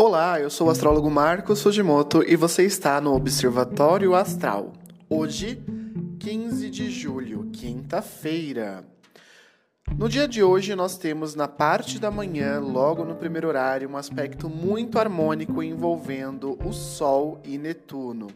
Olá, eu sou o astrólogo Marcos Fujimoto e você está no Observatório Astral. Hoje, 15 de julho, quinta-feira. No dia de hoje, nós temos na parte da manhã, logo no primeiro horário, um aspecto muito harmônico envolvendo o Sol e Netuno.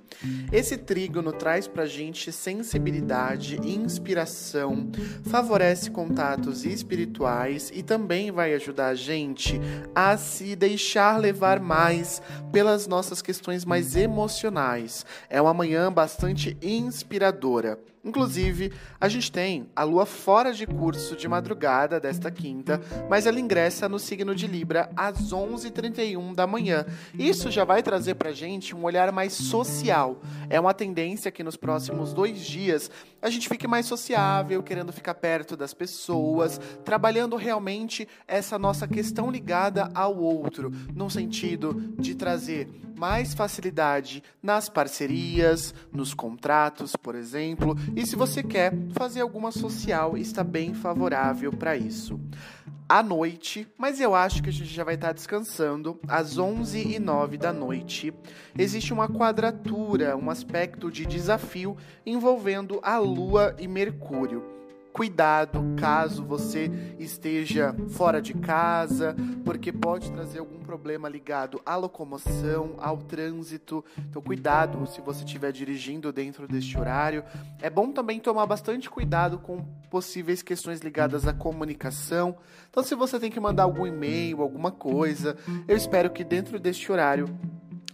Esse trígono traz para a gente sensibilidade, inspiração, favorece contatos espirituais e também vai ajudar a gente a se deixar levar mais pelas nossas questões mais emocionais. É uma manhã bastante inspiradora. Inclusive, a gente tem a lua fora de curso de madrugada desta quinta, mas ela ingressa no signo de Libra às 11h31 da manhã. Isso já vai trazer pra gente um olhar mais social. É uma tendência que nos próximos dois dias a gente fique mais sociável, querendo ficar perto das pessoas, trabalhando realmente essa nossa questão ligada ao outro, no sentido de trazer mais facilidade nas parcerias, nos contratos, por exemplo, e se você quer fazer alguma social, está bem favorável para isso. À noite, mas eu acho que a gente já vai estar descansando, às 11 e 9 da noite, existe uma quadratura, um aspecto de desafio envolvendo a Lua e Mercúrio cuidado caso você esteja fora de casa, porque pode trazer algum problema ligado à locomoção, ao trânsito. Então, cuidado se você estiver dirigindo dentro deste horário. É bom também tomar bastante cuidado com possíveis questões ligadas à comunicação. Então, se você tem que mandar algum e-mail, alguma coisa, eu espero que dentro deste horário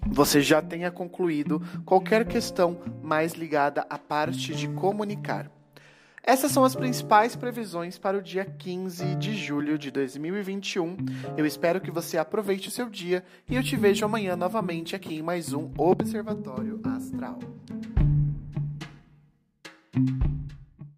você já tenha concluído qualquer questão mais ligada à parte de comunicar. Essas são as principais previsões para o dia 15 de julho de 2021. Eu espero que você aproveite o seu dia e eu te vejo amanhã novamente aqui em mais um Observatório Astral.